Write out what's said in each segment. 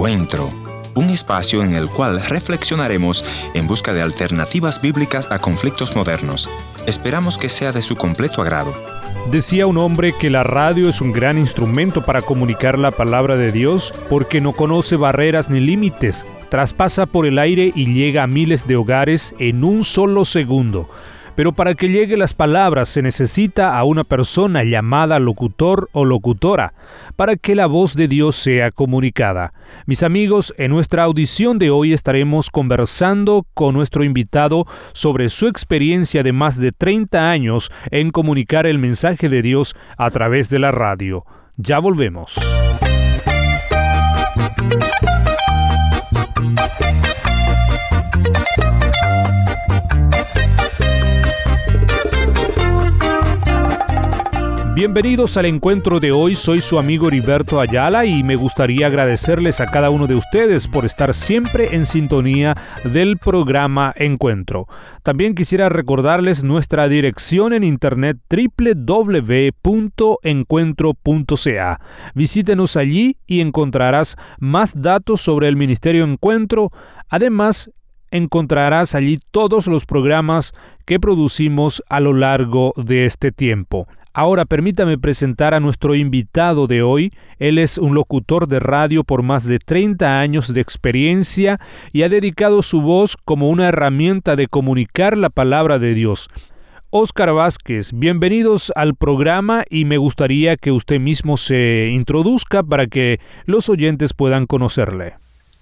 Encuentro, un espacio en el cual reflexionaremos en busca de alternativas bíblicas a conflictos modernos. Esperamos que sea de su completo agrado. Decía un hombre que la radio es un gran instrumento para comunicar la palabra de Dios porque no conoce barreras ni límites, traspasa por el aire y llega a miles de hogares en un solo segundo. Pero para que llegue las palabras se necesita a una persona llamada locutor o locutora, para que la voz de Dios sea comunicada. Mis amigos, en nuestra audición de hoy estaremos conversando con nuestro invitado sobre su experiencia de más de 30 años en comunicar el mensaje de Dios a través de la radio. Ya volvemos. Bienvenidos al encuentro de hoy, soy su amigo Heriberto Ayala y me gustaría agradecerles a cada uno de ustedes por estar siempre en sintonía del programa Encuentro. También quisiera recordarles nuestra dirección en internet www.encuentro.ca. Visítenos allí y encontrarás más datos sobre el Ministerio Encuentro. Además, encontrarás allí todos los programas que producimos a lo largo de este tiempo. Ahora permítame presentar a nuestro invitado de hoy. Él es un locutor de radio por más de 30 años de experiencia y ha dedicado su voz como una herramienta de comunicar la palabra de Dios. Óscar Vázquez, bienvenidos al programa y me gustaría que usted mismo se introduzca para que los oyentes puedan conocerle.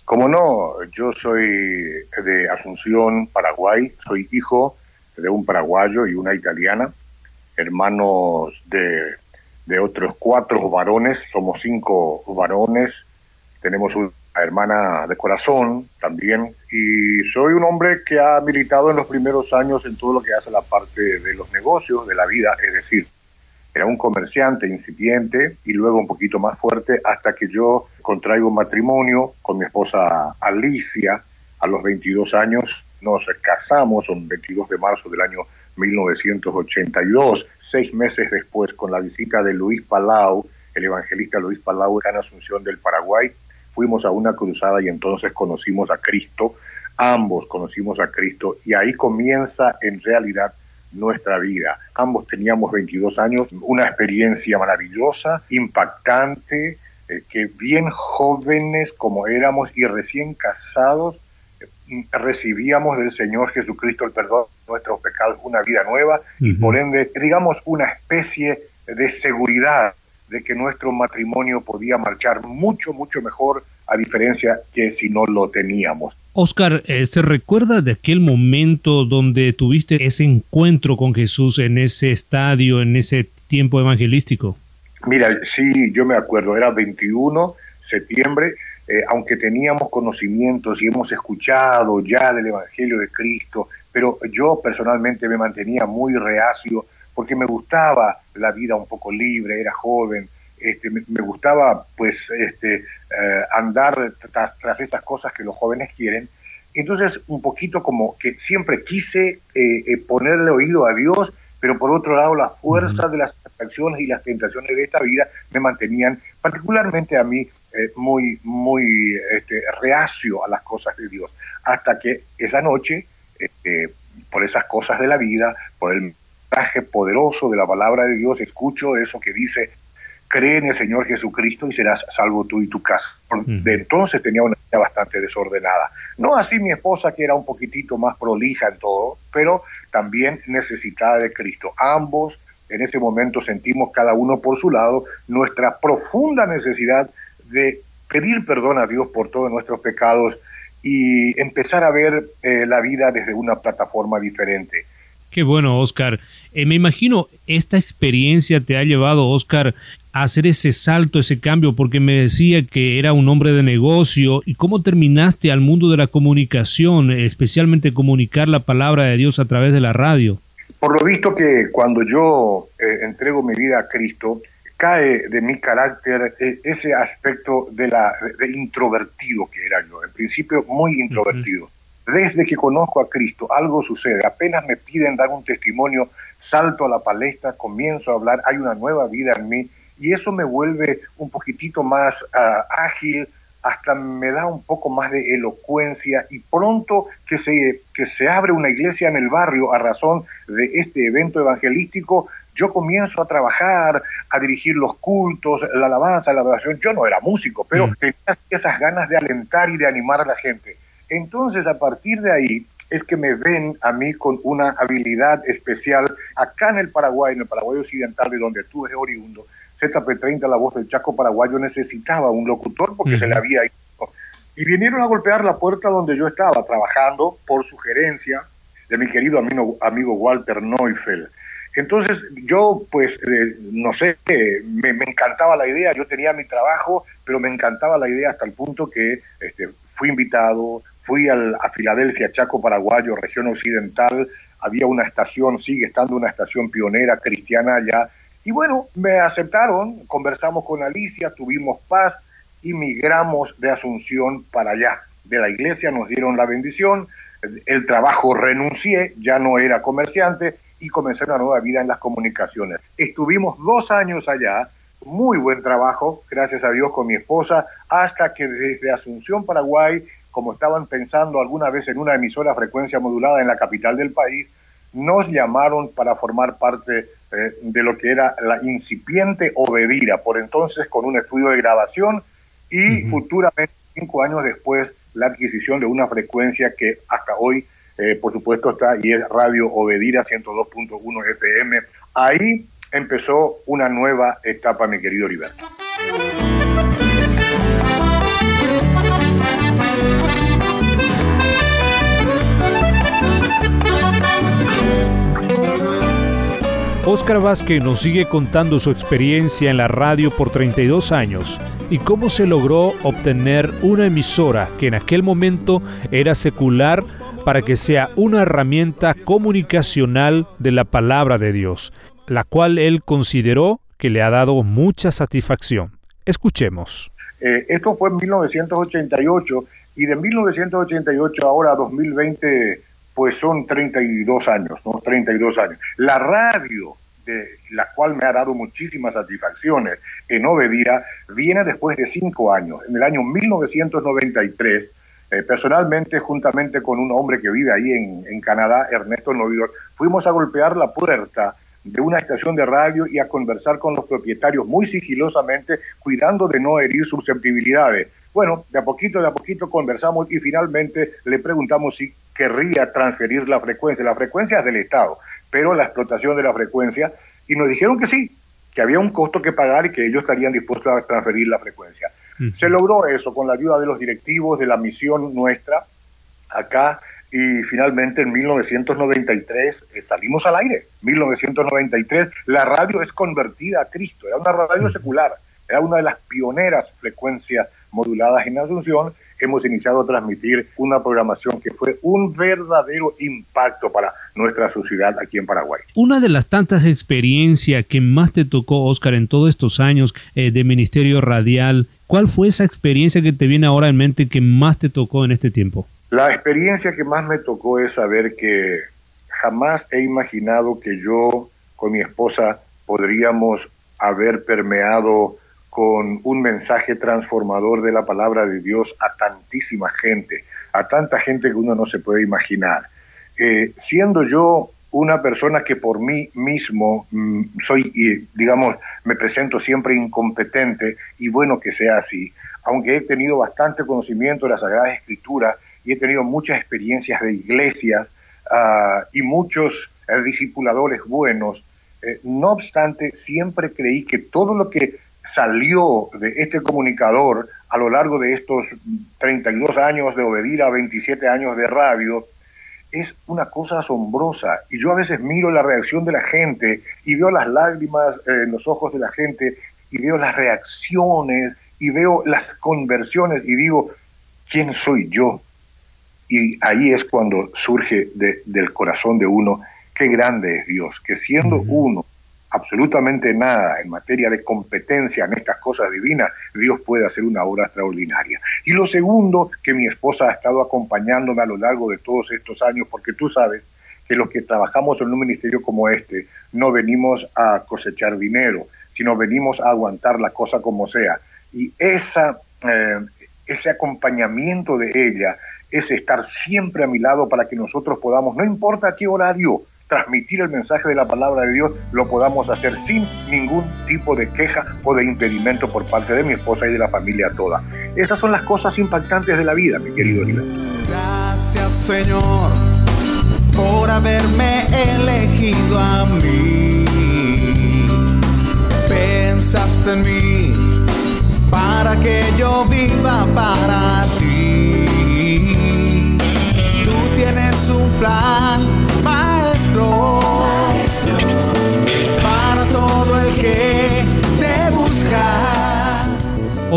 Como no, yo soy de Asunción, Paraguay, soy hijo de un paraguayo y una italiana hermanos de, de otros cuatro varones, somos cinco varones, tenemos una hermana de corazón también, y soy un hombre que ha militado en los primeros años en todo lo que hace la parte de los negocios, de la vida, es decir, era un comerciante incipiente y luego un poquito más fuerte hasta que yo contraigo matrimonio con mi esposa Alicia. A los 22 años. Nos casamos un 22 de marzo del año 1982, seis meses después, con la visita de Luis Palau, el evangelista Luis Palau en Asunción del Paraguay, fuimos a una cruzada y entonces conocimos a Cristo, ambos conocimos a Cristo y ahí comienza en realidad nuestra vida. Ambos teníamos 22 años, una experiencia maravillosa, impactante, eh, que bien jóvenes como éramos y recién casados, recibíamos del Señor Jesucristo el perdón nuestros pecados, una vida nueva y por ende, digamos, una especie de seguridad de que nuestro matrimonio podía marchar mucho, mucho mejor a diferencia que si no lo teníamos. Oscar, eh, ¿se recuerda de aquel momento donde tuviste ese encuentro con Jesús en ese estadio, en ese tiempo evangelístico? Mira, sí, yo me acuerdo, era 21 septiembre eh, aunque teníamos conocimientos y hemos escuchado ya del Evangelio de Cristo, pero yo personalmente me mantenía muy reacio porque me gustaba la vida un poco libre, era joven, este, me, gustaba pues este, eh, andar tras, estas cosas que los jóvenes quieren. Entonces, un poquito como que siempre quise eh, ponerle oído a Dios, pero por otro lado, la fuerza de las acciones y las tentaciones de esta vida me mantenían, particularmente a mí, eh, muy, muy este, reacio a las cosas de Dios, hasta que esa noche, este, por esas cosas de la vida, por el mensaje poderoso de la palabra de Dios, escucho eso que dice, cree en el Señor Jesucristo y serás salvo tú y tu casa. De entonces tenía una vida bastante desordenada. No así mi esposa, que era un poquitito más prolija en todo, pero también necesitada de Cristo. Ambos en ese momento sentimos cada uno por su lado nuestra profunda necesidad de pedir perdón a Dios por todos nuestros pecados y empezar a ver eh, la vida desde una plataforma diferente. Qué bueno, Oscar. Eh, me imagino esta experiencia te ha llevado, Oscar, a hacer ese salto, ese cambio, porque me decía que era un hombre de negocio. ¿Y cómo terminaste al mundo de la comunicación, especialmente comunicar la palabra de Dios a través de la radio? Por lo visto que cuando yo eh, entrego mi vida a Cristo, cae de mi carácter eh, ese aspecto de, la, de introvertido que era yo, en principio muy introvertido. Desde que conozco a Cristo, algo sucede. Apenas me piden dar un testimonio, salto a la palestra, comienzo a hablar, hay una nueva vida en mí y eso me vuelve un poquitito más ah, ágil, hasta me da un poco más de elocuencia y pronto que se, que se abre una iglesia en el barrio a razón de este evento evangelístico, yo comienzo a trabajar, a dirigir los cultos, la alabanza, la adoración. Yo no era músico, pero mm. tenía esas ganas de alentar y de animar a la gente. Entonces, a partir de ahí, es que me ven a mí con una habilidad especial acá en el Paraguay, en el Paraguay Occidental, de donde tú eres oriundo. ZP30, la voz del Chaco paraguayo, necesitaba un locutor porque se le había ido. Y vinieron a golpear la puerta donde yo estaba trabajando por sugerencia de mi querido amigo, amigo Walter Neufeld. Entonces yo, pues, eh, no sé, me, encantaba la idea, yo tenía mi trabajo, pero me encantaba la idea hasta el punto que este, fui invitado, fui a Filadelfia, Chaco Paraguayo, región occidental, había una estación, sigue estando una estación pionera cristiana allá, y bueno, me aceptaron, conversamos con Alicia, tuvimos paz y migramos de Asunción para allá. De la iglesia nos dieron la bendición, el trabajo renuncié, ya no era comerciante y comencé una nueva vida en las comunicaciones. Estuvimos dos años allá, muy buen trabajo, gracias a Dios con mi esposa, hasta que desde Asunción, Paraguay, como estaban pensando alguna vez en una emisora frecuencia modulada en la capital del país, nos llamaron para formar parte eh, de lo que era la incipiente Obedira, por entonces con un estudio de grabación y futuramente, cinco años después, la adquisición de una frecuencia que hasta hoy, eh, por supuesto, está y es Radio Obedira 102.1 FM. Ahí empezó una nueva etapa, mi querido Heriberto. Óscar Vázquez nos sigue contando su experiencia en la radio por 32 años y cómo se logró obtener una emisora que en aquel momento era secular para que sea una herramienta comunicacional de la palabra de Dios, la cual él consideró que le ha dado mucha satisfacción. Escuchemos. Eh, esto fue en 1988 y de 1988 ahora a 2020 pues son 32 años, ¿no? 32 años. La radio, de la cual me ha dado muchísimas satisfacciones en Obedira, viene después de cinco años. En el año 1993, eh, personalmente, juntamente con un hombre que vive ahí en, en Canadá, Ernesto Novidor, fuimos a golpear la puerta de una estación de radio y a conversar con los propietarios muy sigilosamente, cuidando de no herir susceptibilidades. Bueno, de a poquito, de a poquito conversamos y finalmente le preguntamos si querría transferir la frecuencia. La frecuencia es del Estado, pero la explotación de la frecuencia, y nos dijeron que sí, que había un costo que pagar y que ellos estarían dispuestos a transferir la frecuencia. Se logró eso con la ayuda de los directivos de la misión nuestra acá y finalmente en 1993 eh, salimos al aire. 1993 la radio es convertida a Cristo, era una radio secular, era una de las pioneras frecuencias moduladas en Asunción hemos iniciado a transmitir una programación que fue un verdadero impacto para nuestra sociedad aquí en Paraguay. Una de las tantas experiencias que más te tocó, Oscar, en todos estos años eh, de Ministerio Radial, ¿cuál fue esa experiencia que te viene ahora en mente que más te tocó en este tiempo? La experiencia que más me tocó es saber que jamás he imaginado que yo con mi esposa podríamos haber permeado con un mensaje transformador de la palabra de Dios a tantísima gente, a tanta gente que uno no se puede imaginar. Eh, siendo yo una persona que por mí mismo mm, soy, digamos, me presento siempre incompetente y bueno que sea así, aunque he tenido bastante conocimiento de la Sagrada Escritura y he tenido muchas experiencias de iglesias ah, y muchos eh, discipuladores buenos, eh, no obstante, siempre creí que todo lo que salió de este comunicador a lo largo de estos 32 años de obedir a 27 años de radio, es una cosa asombrosa. Y yo a veces miro la reacción de la gente y veo las lágrimas eh, en los ojos de la gente y veo las reacciones y veo las conversiones y digo, ¿quién soy yo? Y ahí es cuando surge del corazón de uno, qué grande es Dios, que siendo uno absolutamente nada en materia de competencia en estas cosas divinas, Dios puede hacer una obra extraordinaria. Y lo segundo, que mi esposa ha estado acompañándome a lo largo de todos estos años, porque tú sabes que los que trabajamos en un ministerio como este no venimos a cosechar dinero, sino venimos a aguantar la cosa como sea. Y esa, eh, ese acompañamiento de ella, es estar siempre a mi lado para que nosotros podamos, no importa qué horario, transmitir el mensaje de la palabra de Dios, lo podamos hacer sin ningún tipo de queja o de impedimento por parte de mi esposa y de la familia toda. Esas son las cosas impactantes de la vida, mi querido Lila. Gracias Señor por haberme elegido a mí. Pensaste en mí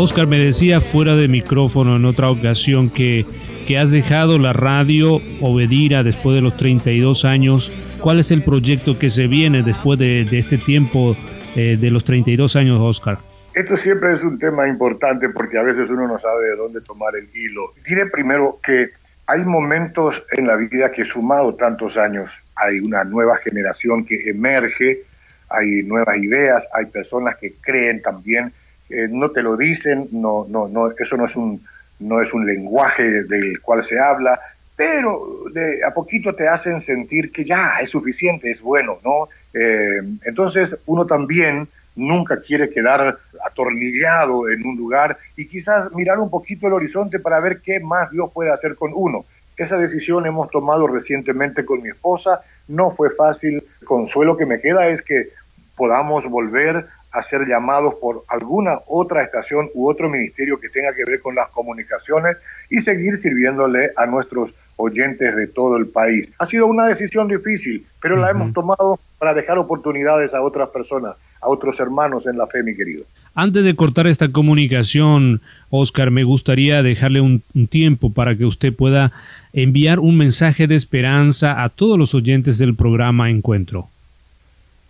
Oscar me decía fuera de micrófono en otra ocasión que, que has dejado la radio Obedira después de los 32 años. ¿Cuál es el proyecto que se viene después de, este tiempo eh, de los 32 años, Oscar? Esto siempre es un tema importante porque a veces uno no sabe de dónde tomar el hilo. Diré primero que hay momentos en la vida que sumado tantos años, hay una nueva generación que emerge, hay nuevas ideas, hay personas que creen también, eh, no te lo dicen, no, no, no, eso no es un, no es un lenguaje del cual se habla, pero de, a poquito te hacen sentir que ya es suficiente, es bueno, ¿no? Eh, entonces uno también nunca quiere quedar atornillado en un lugar y quizás mirar un poquito el horizonte para ver qué más Dios puede hacer con uno. Esa decisión hemos tomado recientemente con mi esposa, no fue fácil, el consuelo que me queda es que podamos volver a ser llamados por alguna otra estación u otro ministerio que tenga que ver con las comunicaciones y seguir sirviéndole a nuestros oyentes de todo el país. Ha sido una decisión difícil, pero la hemos tomado para dejar oportunidades a otras personas, a otros hermanos en la fe, mi querido. Antes de cortar esta comunicación, Oscar, me gustaría dejarle un, un, tiempo para que usted pueda enviar un mensaje de esperanza a todos los oyentes del programa Encuentro.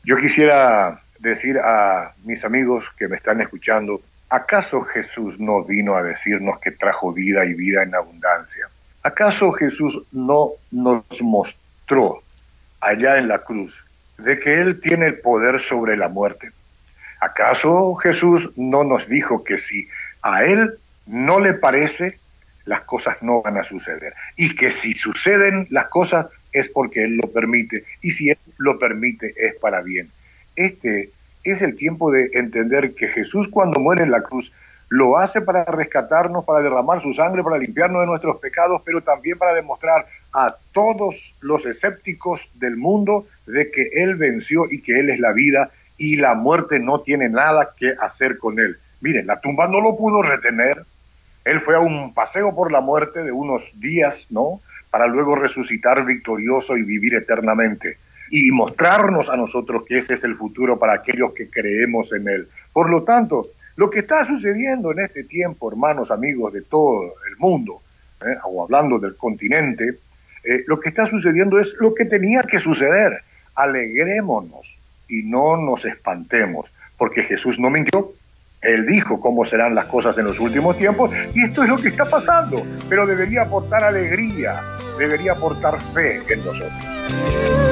Yo quisiera decir a mis amigos que me están escuchando, ¿acaso Jesús no vino a decirnos que trajo vida y vida en abundancia? ¿Acaso Jesús no nos mostró allá en la cruz de que Él tiene el poder sobre la muerte? ¿Acaso Jesús no nos dijo que si a Él no le parece, las cosas no van a suceder? Y que si suceden las cosas es porque Él lo permite. Y si Él lo permite es para bien. Este es el tiempo de entender que Jesús cuando muere en la cruz lo hace para rescatarnos, para derramar su sangre, para limpiarnos de nuestros pecados, pero también para demostrar a todos los escépticos del mundo de que Él venció y que Él es la vida y la muerte no tiene nada que hacer con Él. Miren, la tumba no lo pudo retener. Él fue a un paseo por la muerte de unos días, ¿no? Para luego resucitar victorioso y vivir eternamente y mostrarnos a nosotros que ese es el futuro para aquellos que creemos en Él. Por lo tanto, lo que está sucediendo en este tiempo, hermanos, amigos de todo el mundo, ¿eh? o hablando del continente, eh, lo que está sucediendo es lo que tenía que suceder. Alegrémonos y no nos espantemos, porque Jesús no mintió. Él dijo cómo serán las cosas en los últimos tiempos y esto es lo que está pasando, pero debería aportar alegría, debería aportar fe en nosotros.